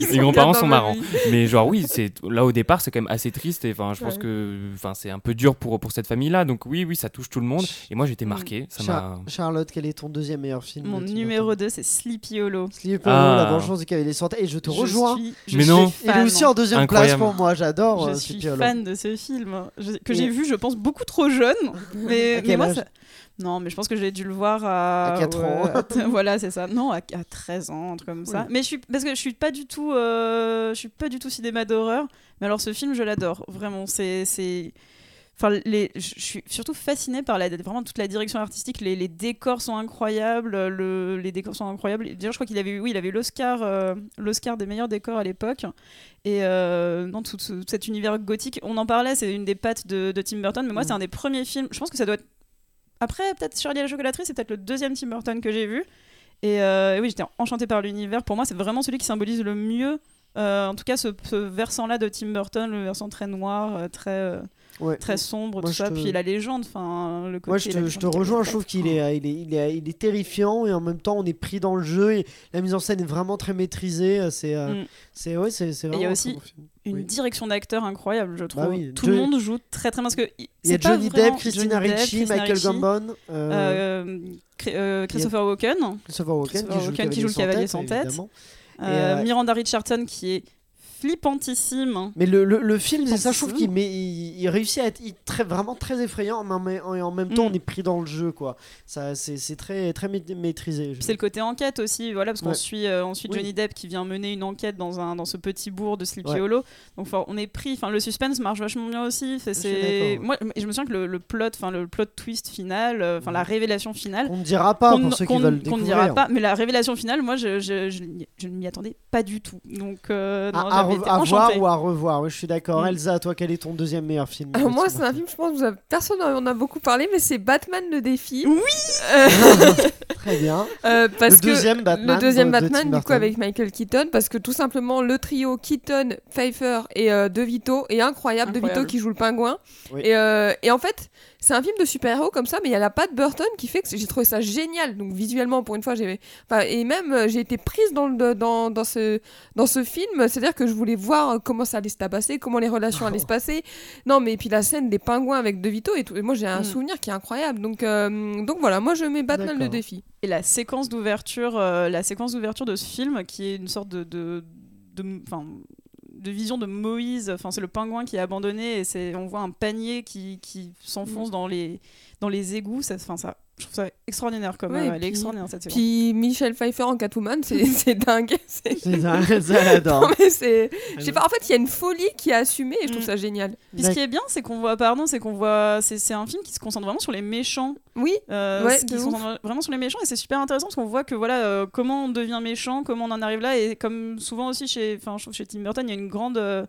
Ses grands-parents sont ma marrants. Mais genre, oui, c'est là au départ, c'est quand même assez triste. Et enfin, je pense Ouais. que enfin, c'est un peu dur pour, pour cette famille-là. Donc, oui, oui, ça touche tout le monde. Et moi, j'étais Mm. marqué. Ça Char-. Charlotte, quel est ton deuxième meilleur film Mon numéro Burton 2, c'est Sleepy Hollow. Sleepy Hollow, Ah. La vengeance du cavalier sans tête. Et je te Je rejoins. suis- je Mais suis non. Il est aussi en deuxième Incroyable. place pour moi. J'adore Je euh, suis Sleepy Hollow. fan de ce film je- que j'ai vu, je pense, beaucoup trop jeune. Mais, mais moi, ça- non, mais je pense que j'ai dû le voir à, À quatre ouais, ans. à t- voilà, c'est ça. Non, à, à 13 ans, un truc comme ça. Oui. Mais je suis parce que je suis pas du tout, euh, je suis pas du tout cinéma d'horreur. Mais alors ce film, je l'adore vraiment. C'est c'est Enfin, les, je suis surtout fascinée par la, vraiment toute la direction artistique. Les, les décors sont incroyables. Le, les décors sont incroyables. D'ailleurs, je crois qu'il avait oui, il avait eu l'Oscar, euh, l'Oscar des meilleurs décors à l'époque. Et euh, non, tout, ce- tout cet univers gothique, on en parlait. C'est une des pattes de, de Tim Burton. Mais moi, c'est un des premiers films. Je pense que ça doit être après peut-être Charlie et la chocolaterie. C'est peut-être le deuxième Tim Burton que j'ai vu. Et, euh, oui, j'étais enchantée par l'univers. Pour moi, c'est vraiment celui qui symbolise le mieux. euh, en tout cas, ce, ce versant-là de Tim Burton, le versant très noir, euh, très, Ouais. très sombre, Moi, tout ça. te- Puis la légende, enfin le côté. Moi, je te, je légende te qui rejoins. Je trouve qu'il est, il est, il est, il est terrifiant et en même temps, on est pris dans le jeu et la mise en scène est vraiment très maîtrisée. C'est, euh, Mm. c'est, ouais, c'est, il y a aussi une Oui. direction d'acteur incroyable, je trouve. Bah oui, Tout le monde joue très très bien parce que Il y a Johnny Depp, Christina Ricci, Michael Gambon, euh, euh, euh, Christopher Walken, Christopher Walken, Christopher Walken qui joue le cavalier sans tête. euh, euh, Miranda Richardson qui est flippantissime. Mais le, le, le film, c'est ça, je trouve qu'il il, il réussit à être il- très, vraiment très effrayant, mais en même, et en même temps, Mm. on est pris dans le jeu, quoi. Ça, c'est, c'est très, très maît- maîtrisé. c'est le côté enquête aussi, voilà, parce qu'on suit, euh, on suit Oui. Johnny Depp qui vient mener une enquête dans, un, dans ce petit bourg de Sleepy Ouais. Hollow. Donc on est pris, enfin le suspense marche vachement bien aussi. C'est, moi, je me souviens que le, le plot, enfin le plot twist final, euh, enfin la révélation finale, On ne dira pas pour ceux qui veulent qu'on ne découvrir. dira pas, mais la révélation finale, moi, je, je, je, n'y- je ne m'y attendais pas du tout. Donc, euh, non, re- à voir ou à revoir, oui, je suis d'accord. Mm. Elsa, toi, quel est ton deuxième meilleur film moi, c'est un film, je pense que vous personne n'en a beaucoup parlé, mais c'est Batman le défi. Oui Euh, Très bien. euh, parce Le que deuxième Batman le deuxième de- de Batman, du coup, avec Michael Keaton, parce que tout simplement, le trio Keaton, Pfeiffer et euh, De Vito est incroyable. De. Vito qui joue le pingouin. Oui. Et, euh, et en fait, c'est un film de super-héros comme ça, mais il y a la patte Burton qui fait que j'ai trouvé ça génial. Donc visuellement, pour une fois, j'ai, enfin, et même euh, j'ai été prise dans le dans, dans ce dans ce film. C'est-à-dire que je voulais voir euh, comment ça allait se passer, comment les relations allaient se passer. Non, mais puis la scène des pingouins avec De Vito et tout. Et moi, j'ai un Mm. souvenir qui est incroyable. Donc donc, donc voilà, moi je mets Batman le défi. Et la séquence d'ouverture, euh, la séquence d'ouverture de ce film, qui est une sorte de, de, de, enfin, de vision de Moïse. Enfin, c'est le pingouin qui est abandonné et c'est, on voit un panier qui, qui s'enfonce dans les dans les égouts. Ça, enfin, ça, je trouve ça extraordinaire comme. Ouais, euh, elle puis- est extraordinaire cette séquence. Puis Michel Pfeiffer en Catwoman, c'est dingue. C'est- mais c'est. Je sais pas, en fait, il y a une folie qui est assumée et je trouve Mm. ça génial. Puis ce qui est bien, c'est qu'on voit, pardon, c'est qu'on voit, c'est, un film qui se concentre vraiment sur les méchants. Oui, Euh, Ouais, qui se concentre vraiment sur les méchants et c'est super intéressant parce qu'on voit que voilà euh, comment on devient méchant, comment on en arrive là et comme souvent aussi chez, enfin je trouve chez Tim Burton, il y a une grande euh,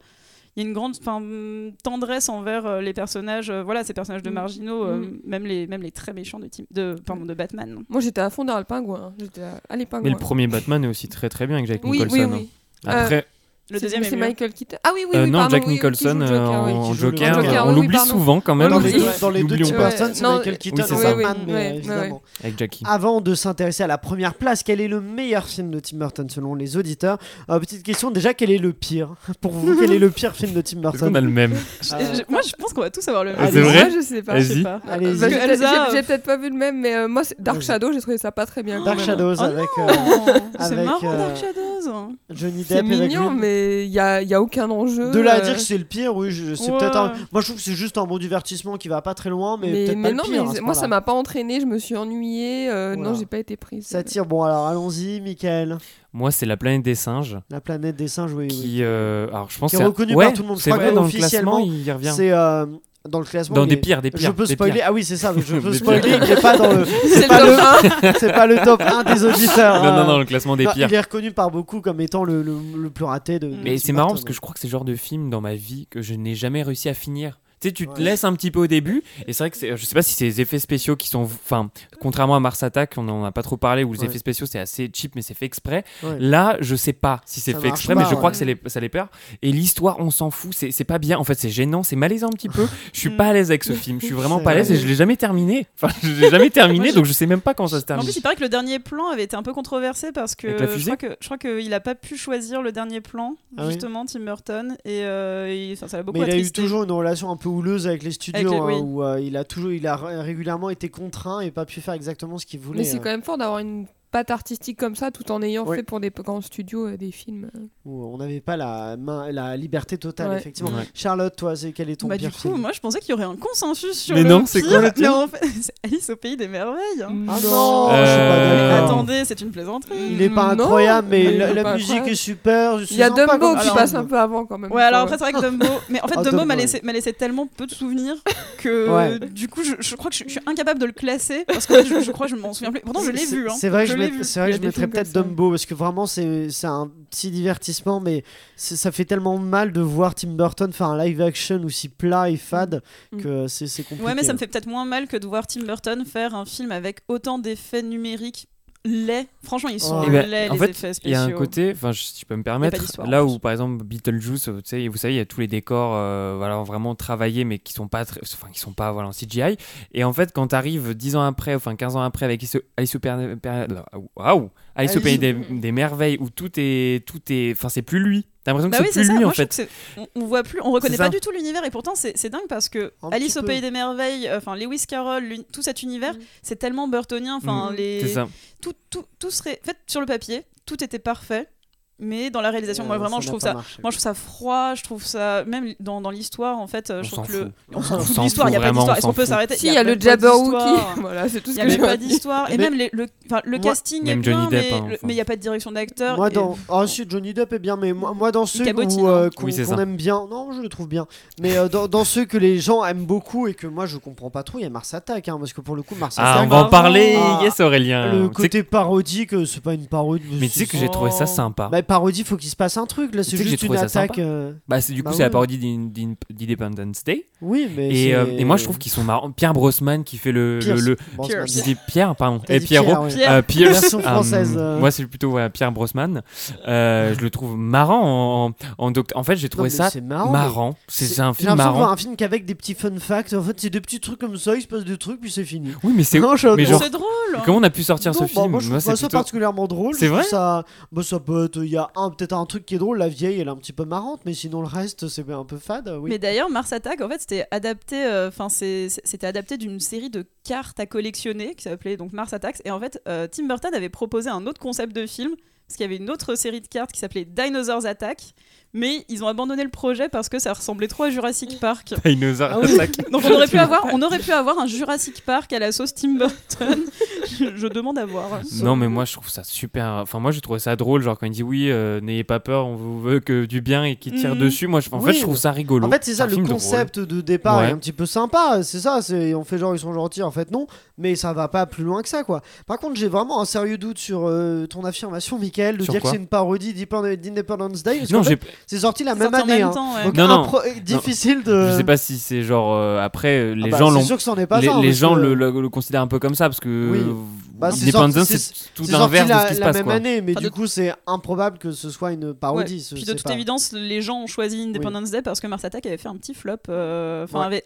il y a une grande hum, tendresse envers euh, les personnages, euh, voilà, ces personnages de Mm. marginaux, euh, Mm. même les même les très méchants de Tim, de pardon de Batman. moi j'étais à fond dans le pingouin. hein. J'étais à... Pingouin. Mais le premier Batman est aussi très très bien avec Jack oui, Nicholson. oui, hein. oui. Après, Le deuxième est c'est. Michael Keaton. Ah oui, oui, euh, oui, non, pardon, Jack oui, Nicholson euh, Joker, oui. en Joker, Joker, on l'oublie souvent quand même. Dans les dans les deux Tim. Burton, c'est Michael Keaton. Batman, mais évidemment. Avec Jackie. Avant de s'intéresser à la première place, quel est le meilleur film de Tim Burton selon les auditeurs? Euh, Petite question, déjà, quel est le pire Pour vous, quel est le pire film de Tim Est-ce qu'on a Burton le même Euh, moi je pense qu'on va tous avoir le Ah, même. c'est vrai? Moi, je sais pas. Je sais Vas-y. pas. Allez-y. J'ai peut-être- pas vu le même, mais euh, moi, Dark. Shadow, j'ai trouvé ça pas très bien. Dark. Shadows Oh avec euh, c'est avec, marrant euh, Dark Shadows. Johnny C'est Depp avec mignon, lui. mais il y a, y a aucun enjeu. De là à euh, dire que c'est le pire, oui, je- c'est Ouais. peut-être un... Moi je trouve que c'est juste un bon divertissement qui va pas très loin, mais, Mais, peut-être mais pas non, le pire. mais ce moi ça m'a pas entraîné, je me suis ennuyée. euh, Voilà. Non, j'ai pas été prise. Ça tire, bon alors allons-y, Michael. Moi, c'est La planète des singes. La planète des singes, oui. oui. Qui, euh, alors, je pense Qui est c'est- reconnu ouais, par tout le monde. C'est vrai, dans le officiellement, classement, il y revient. C'est euh, dans le classement. Dans des pires, des pires. Je peux spoiler. pires. Ah oui, c'est ça. Je peux spoiler. Il n'est pas dans le. C'est pas le le- top 1. C'est pas le top 1 des auditeurs. Non, hein. non, non, le classement des Non, pires. Il est reconnu par beaucoup comme étant le, le, le plus raté de. Mais c'est marrant parce que je crois que c'est le genre de film dans ma vie que je n'ai jamais réussi à finir. Tu sais, tu te Ouais. laisses un petit peu au début, et c'est vrai que c'est- je sais pas si c'est les effets spéciaux qui sont. Enfin, contrairement à Mars Attack, on en a pas trop parlé, où les Ouais. effets spéciaux c'est assez cheap, mais c'est fait exprès. Ouais. Là, je sais pas si c'est Ça fait exprès, pas, mais je crois ouais. que c'est les- ça les perd. Et l'histoire, on s'en fout, c'est c'est pas bien. En fait, c'est gênant, c'est malaisant un petit peu. Je suis pas à l'aise avec ce film, je suis vraiment C'est pas à l'aise vrai. et je l'ai jamais terminé. Enfin, je l'ai jamais terminé, donc je sais même pas quand ça se En termine. plus, il paraît que le dernier plan avait été un peu controversé parce que je crois que je crois qu'il a pas pu choisir le dernier plan Ah oui justement Tim Burton et, euh, et ça, ça l'a beaucoup Mais il a eu toujours une relation un peu houleuse avec les studios, Avec les- hein, oui. où euh, il a toujours, il a ré- régulièrement été contraint et pas pu faire exactement ce qu'il voulait. Mais c'est euh. quand même fort d'avoir une patte artistique comme ça, tout en ayant fait pour des grands studios euh, des films. euh. Où on n'avait pas la, main, la liberté totale, Ouais. effectivement. Ouais. Charlotte, toi, c'est quel est ton Bah, pire du coup, film? moi je pensais qu'il y aurait un consensus sur Mais le non, c'est pire, quoi le mais en fait, c'est Alice au pays des merveilles. Ah Mm. non, Non. je suis pas Euh. Attendez, c'est une plaisanterie. Il est pas Non, incroyable, mais la, musique est super. Il y a Dumbo comme qui film. passe un peu avant quand même. Ouais, alors Faut- après, c'est vrai que Dumbo. Mais en fait, Ah, Dumbo m'a laissé, m'a laissé tellement peu de souvenirs que du coup, je, je crois que je, suis incapable de le classer parce que je, crois que je m'en souviens plus. Pourtant, je l'ai vu. Hein. C'est vrai que c'est vrai que je mettrais peut-être. Dumbo parce que vraiment c'est un petit divertissement, mais ça fait tellement mal de voir Tim Burton faire un live action aussi plat et fade Mm. que c'est c'est compliqué. Ouais, mais ça me fait peut-être moins mal que de voir Tim Burton faire un film avec autant d'effets numériques laids. Franchement, ils sont Oh. Eh ben, laids, en les fait, effets il spéciaux. y a un côté, enfin, si je peux me permettre, là où par exemple Beetlejuice, tu sais, vous savez, il y a tous les décors, euh, voilà, vraiment travaillés, mais qui sont pas, très- enfin, qui sont pas, voilà, en CGI. Et en fait, quand tu arrives 10 ans après, enfin 15 ans après, avec Alice Alice au Pays- des merveilles, où tout est, tout est, enfin, c'est plus lui. T'as l'impression que Bah oui, c'est c'est plus ça. lui Moi, en fait. on, voit plus, on reconnaît pas du tout l'univers et pourtant c'est c'est dingue parce que Un Alice au pays des merveilles, euh, enfin Lewis Carroll, tout cet univers, c'est tellement burtonien. Enfin, Mhm. les C'est ça. tout, tout, tout serait fait sur le papier, tout était parfait, mais dans la réalisation, moi Euh, vraiment, je trouve pas ça, marché. moi je trouve ça froid, je trouve ça même dans, dans l'histoire en fait, euh, On je trouve que le on s'en fout de l'histoire, il y a pas d'histoire, est-ce qu'on peut s'arrêter Si, il y a le pas Jabberwocky. Voilà, c'est tout Il ce n'y que avait j'ai pas à dire. d'histoire et même les- le, enfin, le casting est bien, mais hein, mais il n'y a pas de direction d'acteur. Moi, dans. Ah, si, Johnny Depp est bien, mais moi, moi dans ceux où, euh, hein. qu'on qu'on aime bien, non, je le trouve bien, mais dans, dans ceux que les gens aiment beaucoup et que moi je comprends pas trop, il y a Mars Attack, hein, parce que pour le coup, Mars Ah, Attack, on va en parler. Ah, yes, Aurélien. le côté parodique, c'est pas une parodie. Mais tu sais que j'ai trouvé ça sympa. Parodie, faut qu'il se passe un truc, là, c'est juste une attaque. euh, Bah, c'est du coup, Bah c'est ouais. la parodie d'In- d'In- d'Independence Day. Oui, mais. Et, euh, et moi, je trouve qu'ils sont marrants. Pierre Brosnan qui fait le. Pierce. le, le- Brosnan. Pierce. je dis Pierre, pardon. Et dit Pierrot. Pierre, ouais. Pierre. Euh, euh, française, euh. moi, c'est plutôt ouais, Pierre Brosnan. Euh, je le trouve marrant en, en, fait, j'ai Non, trouvé mais ça c'est marrant. C'est un film marrant. un film qu'avec des petits fun facts. En fait, c'est des petits trucs comme ça, il se passe des trucs, puis c'est fini. Oui, mais c'est. Non, drôle. comment on a pu sortir Non, ce bah, film moi, je trouve ça particulièrement drôle. C'est vrai ça, bah, ça peut être. Peut-être un truc qui est drôle. La vieille, elle est un petit peu marrante, mais sinon le reste, c'est un peu fade. Oui. Mais d'ailleurs, Mars Attack, en fait, c'était adapté, euh, adapté d'une série de cartes à collectionner qui s'appelait donc Mars Attacks. Et en fait, euh, Tim Burton avait proposé un autre concept de film parce qu'il y avait une autre série de cartes qui s'appelait Dinosaurs Attack. Mais ils ont abandonné le projet parce que ça ressemblait trop à Jurassic Park. Dinosaur Ah oui. Attack. Donc on aurait pu avoir, on aurait pu avoir un Jurassic Park à la sauce Tim Burton. je, je demande à voir. Non, mais moi je trouve ça super. Enfin, moi je trouve ça drôle. Genre quand il dit oui, euh, n'ayez pas peur, on vous veut que du bien et qui tire Mhm. dessus. Moi, je- en Oui. fait, je trouve ça rigolo. En fait, c'est ça, le drôle. concept de départ Ouais. est un petit peu sympa. C'est ça, c'est on fait genre ils sont gentils, en fait non, mais ça va pas plus loin que ça, quoi. Par contre, j'ai vraiment un sérieux doute sur euh, ton affirmation, Michael, de Sur dire que c'est une parodie d'Independ- d'Independence Day. Parce Non, qu'en fait, j'ai. C'est sorti la même sorti en année. même hein. temps, ouais. Donc, Non, non. difficile de. Je sais pas si c'est genre euh, après euh, les Ah bah, gens c'est l'ont. sûr que c'en est pas Les, ça. les gens que le, le- le considèrent un peu comme ça parce que Oui. euh, Bah, c'est Independence, sorti- c'est tout l'inverse de la, ce qui se la passe. même quoi. année, mais Enfin, du coup, c'est improbable que ce soit une Ouais. parodie. ce- Puis de toute pas- évidence, les gens ont choisi Independence Day parce que Mars Attack avait fait un petit flop, euh, enfin Ouais. avait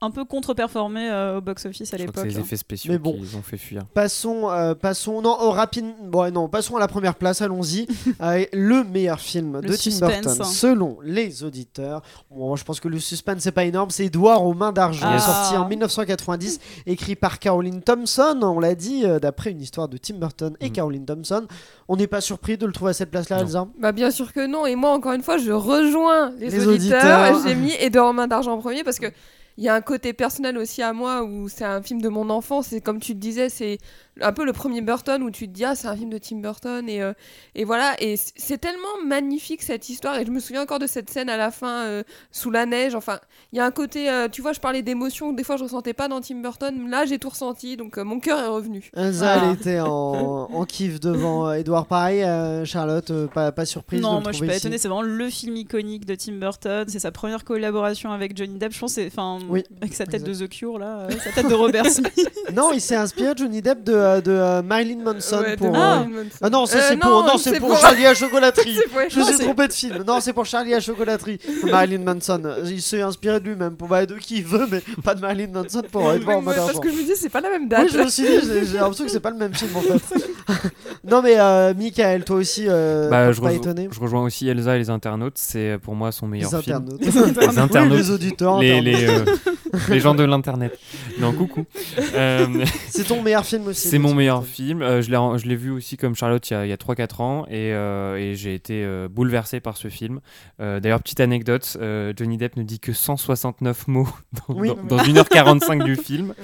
un peu contre-performé euh, au box-office à l'époque. c'est les effets spéciaux Mais bon. qui les ont fait fuir. Passons, euh, passons, non, au rapide, bon, non, passons à la première place, allons-y. Euh, le meilleur film Le de Tim. Burton, selon les auditeurs. Bon, je pense que le suspense c'est pas énorme, c'est Edouard aux mains d'argent, Ah. sorti en 1990, écrit par Caroline Thompson. On l'a dit, euh, d'après une histoire de Tim Burton et Mm. Caroline Thompson. On n'est pas surpris de le trouver à cette place-là. Elsa? Bah bien sûr que non. Et moi, encore une fois, je rejoins les, Les auditeurs. auditeurs. J'ai mis Edouard en main d'argent en premier parce que il y a un côté personnel aussi à moi où c'est un film de mon enfance. Et comme tu le disais, c'est un peu le premier Burton où tu te dis ah c'est un film de Tim Burton et euh, et voilà et c'est tellement magnifique cette histoire et je me souviens encore de cette scène à la fin euh, sous la neige. Enfin, il y a un côté, euh, tu vois, je parlais d'émotion des fois je ressentais pas dans Tim Burton. Là, j'ai tout ressenti, donc euh, mon cœur est revenu. Elsa, Ah. elle était en, en kiff devant Edouard. Pareil, euh, Charlotte, euh, pas, pas surprise Non, moi je suis pas ici. étonnée, c'est vraiment le film iconique de Tim Burton, c'est sa première collaboration avec Johnny Depp, je pense, c'est- enfin, Oui, avec sa tête exact. de The Cure là, euh, sa tête de Robert Smith. Non, il s'est inspiré Johnny Depp de, euh, de euh, Marilyn Manson Ouais, de pour. Ah. euh, Marilyn Manson. Ah non, ça Euh, c'est pour, non, c'est pour Charlie à chocolaterie. C'est pour- Je me Non, suis c'est- trompé de film. Non, c'est pour Charlie à chocolaterie. Marilyn Manson. Il s'est inspiré de lui-même pour bah, de qui il veut, mais pas de Marilyn Manson pour Oui, Edouard en mode parce argent. que je me dis, c'est pas la même date. Oui, je me suis dit, j'ai j'ai l'impression que c'est pas le même film en fait. non, mais euh, Michael, toi aussi, euh, Bah, pas, je, pas rejo- étonné. je rejoins aussi Elsa et les internautes. C'est pour moi son Les meilleur film. internautes. Les internautes. Oui, les auditeurs. les, internautes. les, euh, les gens de l'internet. Non, coucou. Euh, C'est ton meilleur film aussi. c'est mon meilleur film. Euh, je l'ai je l'ai vu aussi comme Charlotte il y a, a 3-4 ans et, euh, et j'ai été euh, bouleversé par ce film. Euh, D'ailleurs, petite anecdote, euh, Johnny Depp ne dit que 169 mots dans, Oui. dans- dans 1h45 du film.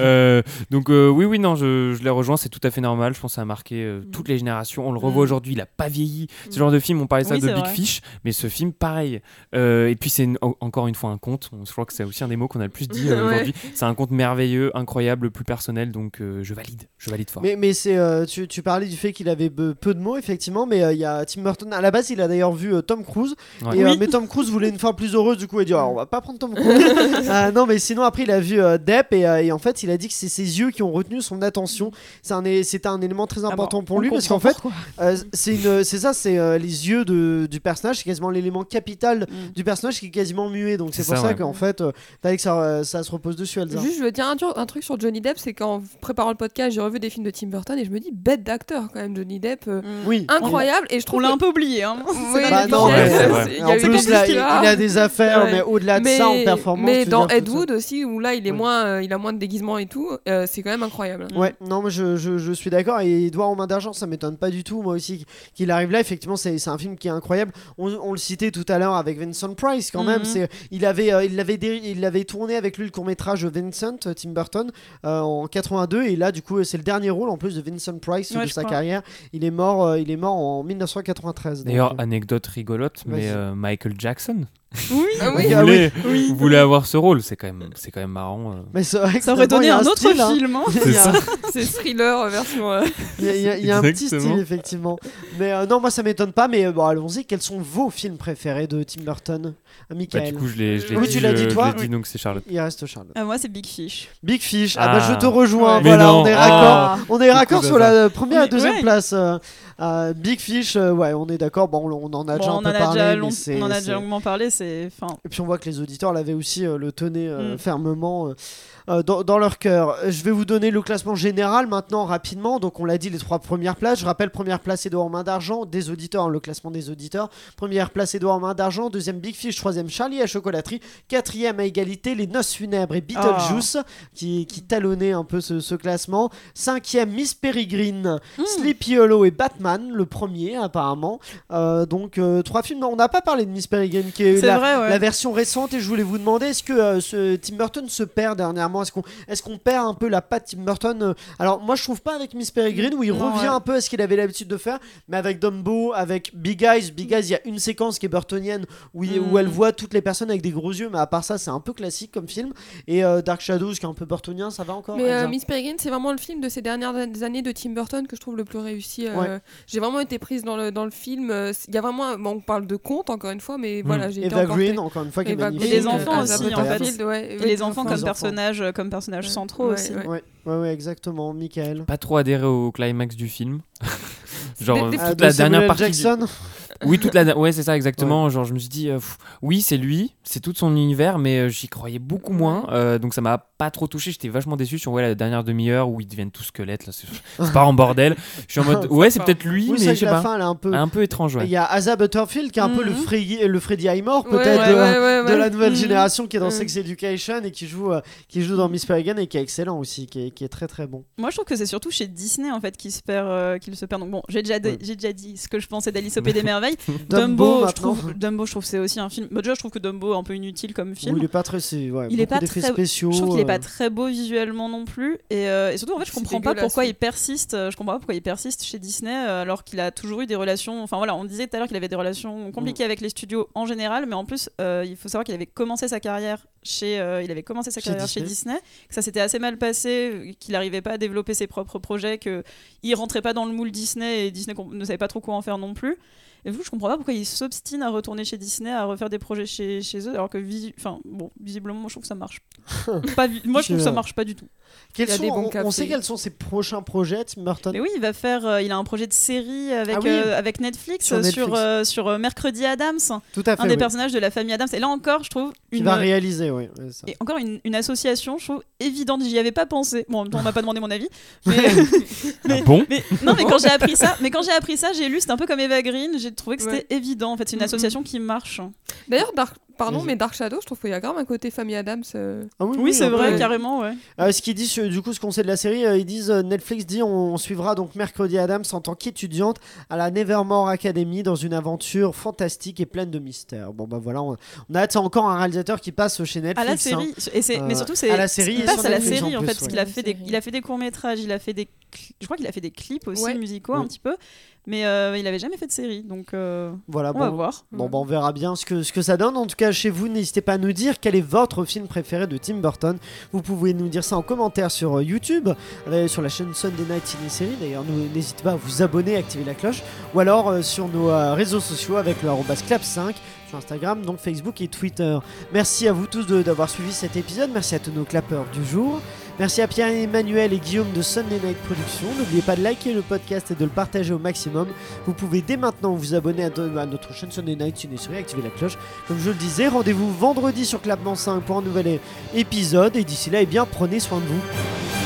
Euh, donc euh, oui, oui, non, je, je l'ai rejoint, c'est tout à fait normal. Je pense ça a marqué euh, toutes les générations. On le revoit Mm. aujourd'hui, il a pas vieilli. Ce genre de film, on parlait ça Oui, de Big vrai. Fish, mais ce film, pareil. Euh, et puis c'est encore une fois un conte. Je crois que c'est aussi un des mots qu'on a le plus dit euh, Ouais. aujourd'hui. C'est un conte merveilleux, incroyable, plus personnel. Donc euh, je valide, je valide fort. Mais, mais c'est, euh, tu, tu parlais du fait qu'il avait peu de mots, effectivement, mais euh, il y a Tim Burton. À la base, il a d'ailleurs vu euh, Tom Cruise. Ouais. Et, euh, Oui. mais Tom Cruise voulait une fin plus heureuse, du coup, il a dit Ah, on va pas prendre Tom Cruise. Euh, non, mais sinon, après, il a vu euh, Depp et, euh, et en fait, il a dit que c'est ses yeux qui ont retenu son attention. C'est un, C'était un élément très important pour lui parce qu'en fait, euh, c'est une- c'est ça, c'est euh, les yeux de, du personnage, c'est quasiment l'élément capital Mm. du personnage qui est quasiment muet. Donc c'est pour ça, ça, ouais. qu'en fait, euh, fallait que ça, euh, ça se repose dessus, Elsa. Juste, je veux dire un, tru- un truc sur Johnny Depp, c'est qu'en préparant le podcast, j'ai revu des films de Tim Burton et je me dis bête d'acteur quand même, Johnny Depp, euh, Oui. incroyable. Et je On trouve l'a un peu oublié. Hein. Oui, Bah non, En plus, des là, il, a des affaires, mais au-delà de ça, en performance. mais dans Ed Wood aussi, où là il est moins, il a moins de déguisement et tout, c'est quand même incroyable. Ouais, non, mais je, je, je suis d'accord. Et Edouard aux mains d'argent, ça m'étonne pas du tout. Moi aussi, qu'il arrive là, effectivement, c'est un film qui est incroyable. On, on le citait tout à l'heure avec Vincent Price, quand même. Mhm. C'est Il avait, euh, il, il avait tourné avec lui le court-métrage Vincent, Tim Burton, euh, en 82. Et là, du coup, c'est le dernier rôle en plus de Vincent Price Ouais, de sa crois. carrière. Il est mort, euh, il est mort en 1993. donc, D'ailleurs, anecdote rigolote, mais euh, Michael Jackson. Oui. Ah Vous, oui, ah voulez, vous voulez avoir ce rôle, c'est quand même, c'est quand même marrant. euh. mais vrai Ça aurait donné un autre style, hein. film. hein. C'est thriller version. euh, Il y a, il y a- il y a un petit style, effectivement. Mais euh, non, moi, ça m'étonne pas. Mais euh, bon, allons-y. Quels sont vos films préférés de Tim Burton Bah, Michael du coup, je l'ai je l'ai Oui, dit, tu l'as dit, je toi l'ai dit, Oui. donc c'est Charlotte. Il reste Charlotte. Ah, moi, c'est Big Fish. Big Fish. Ah, bah Ah. je te rejoins. Voilà, on est Ah. raccord. On est raccord Beaucoup sur la première et Oui, deuxième place. Euh, Big Fish, euh, ouais, on est d'accord. Bon, on, on en a Bon, déjà un peu parlé. déjà long- on en a déjà longuement parlé. C'est. Enfin, Et puis on voit que les auditeurs l'avaient aussi euh, le tenaient euh, Mm. fermement euh, dans, dans leur cœur. Je vais vous donner le classement général maintenant rapidement. Donc on l'a dit les trois premières places. Je rappelle première place Edouard en main d'argent des auditeurs, hein, le classement des auditeurs. Première place Edouard en main d'argent, deuxième Big Fish, troisième Charlie à chocolaterie, quatrième à égalité les Noces funèbres et Beetlejuice qui, qui talonnaient un peu ce, ce classement. Cinquième Miss Peregrine, Sleepy Hollow et Batman, le premier apparemment. Euh, donc euh, trois films. On n'a pas parlé de Miss Peregrine qui est la, vrai, ouais. la version récente et je voulais vous demander est-ce que ce Tim Burton se perd dernièrement est-ce qu'on perd un peu la patte Tim Burton euh, alors moi je trouve pas avec Miss Peregrine où il Non, revient ouais. un peu à ce qu'il avait l'habitude de faire mais avec Dumbo avec Big Eyes Big Eyes il y a une séquence qui est burtonienne où, il- où Mm. elle voit toutes les personnes avec des gros yeux mais à part ça c'est un peu classique comme film et euh, Dark Shadows qui est un peu burtonien ça va encore? Mais euh, Miss Peregrine, c'est vraiment le film de ces dernières années de Tim Burton que je trouve le plus réussi. euh, Ouais. J'ai vraiment été prise dans le, dans le film. Il y a vraiment, bon, on parle de conte encore une fois, mais voilà, j'ai été. Green encore une fois qui est magnifique Et les enfants aussi, en fait. Et les enfants comme enfants. Personnages, euh, comme personnages centraux Ouais, aussi. ouais. ouais, ouais, ouais, exactement Michael Pas trop adhéré au climax du film. Genre Des- des- toute Ah, la de Samuel dernière partie. du- Jackson? Oui, toute la. Ouais, c'est ça exactement. Genre, je me suis dit, euh, pff, oui, c'est lui, c'est tout son univers, mais euh, j'y croyais beaucoup moins. euh, donc ça m'a pas trop touché. J'étais vachement déçu sur ouais, la dernière demi-heure où ils deviennent tous squelettes. Là, c'est pas en bordel. Je suis en mode, ouais, c'est peut-être lui, oui mais je sais la pas. fin elle est un peu Un peu étrange, Il ouais. y a Asa Butterfield qui est un peu le Mhm. Freddy, le Freddy Highmore peut-être ouais, de, ouais, ouais, de ouais. la nouvelle Mhm. génération qui est dans Mhm. Sex Education et qui joue, euh, qui joue dans Miss Peregrine et qui est excellent aussi, qui est, qui est très très bon. Moi, je trouve que c'est surtout chez Disney en fait qu'il se perd, euh, qu'il se perd. Donc bon, j'ai déjà, Ouais. j'ai déjà dit ce que je pensais d'Alice au Pays des merveilles. Dumbo, Dumbo, je trouve, Dumbo, je trouve que c'est aussi un film. Bah, déjà, je trouve que Dumbo est un peu inutile comme film. Il est pas très, ouais, Il est pas très- spéciaux. Je trouve qu'il est pas euh, très beau visuellement non plus. Et, euh, et surtout, en fait, je comprends pas pourquoi il persiste. euh, Je comprends pas pourquoi il persiste chez Disney euh, alors qu'il a toujours eu des relations. Enfin voilà, on disait tout à l'heure qu'il avait des relations compliquées Mm. avec les studios en général, mais en plus, euh, il faut savoir qu'il avait commencé sa carrière chez, euh, il avait commencé sa Chez carrière Disney. chez Disney, que ça s'était assez mal passé, qu'il n'arrivait pas à développer ses propres projets, que il rentrait pas dans le moule Disney et Disney ne savait pas trop quoi en faire non plus. Et vous, je comprends pas pourquoi il s'obstine à retourner chez Disney, à refaire des projets chez, chez eux, alors que visi- enfin, bon, visiblement, moi je trouve que ça marche. pas moi je trouve que ça marche pas du tout. quels il sont- on, sait quels sont ses prochains projets, Tim Burton. Mais oui, il va faire, euh, il a un projet de série avec, Ah oui. euh, avec Netflix Sur euh, Netflix. sur, euh, sur euh, Mercredi Adams, Tout à fait. un des oui. personnages de la famille Adams. Et là encore, je trouve Qui une, va réaliser, oui. ouais, ça. et encore une, une association, je trouve évidente. J'y avais pas pensé. Bon, en même temps, on m'a pas demandé mon avis. Mais, Ah bon mais- non, mais quand j'ai appris ça, mais quand j'ai appris ça, j'ai lu. C'était un peu comme Eva Green. J'ai trouvé que c'était Ouais. évident. En fait, c'est une association qui marche. D'ailleurs, Dark, Pardon, mais Dark Shadow, je trouve qu'il y a grave un côté famille Adams. euh, Ah oui, Oui, c'est vrai, carrément, ouais. Euh, ce qu'ils disent, sur- du coup, ce qu'on sait de la série, euh, ils disent euh, Netflix dit on, on suivra donc Mercredi Adams en tant qu'étudiante à la Nevermore Academy dans une aventure fantastique et pleine de mystères. Bon bah voilà, on, on a hâte, c'est encore un réalisateur qui passe chez Netflix. À la hein. série, et mais Euh, surtout c'est à la série il passe sur à la Netflix série en en plus, fait, parce qu'il a fait des, il a fait des courts métrages, il a fait des, je crois qu'il a fait des clips aussi Ouais. musicaux un petit peu, mais euh, il avait jamais fait de série, donc euh, Voilà, on va bon, voir. Bon, bah, on verra bien ce que, ce que ça donne. En tout cas, chez vous, n'hésitez pas à nous dire quel est votre film préféré de Tim Burton. Vous pouvez nous dire ça en commentaire sur euh, YouTube, euh, sur la chaîne Sunday Night Ciné Série. D'ailleurs, n'hésitez pas à vous abonner, activer la cloche, ou alors euh, sur nos euh, réseaux sociaux avec le arrobas clap5 sur Instagram, donc Facebook et Twitter. Merci à vous tous de- d'avoir suivi cet épisode. Merci à tous nos clappeurs du jour. Merci à Pierre-Emmanuel et Guillaume de Sunday Night Productions. N'oubliez pas de liker le podcast et de le partager au maximum. Vous pouvez dès maintenant vous abonner à, notre chaîne Sunday Night Ciné Série, activer la cloche. Comme je le disais, rendez-vous vendredi sur Clapement 5 pour un nouvel épisode. Et d'ici là, eh bien, prenez soin de vous.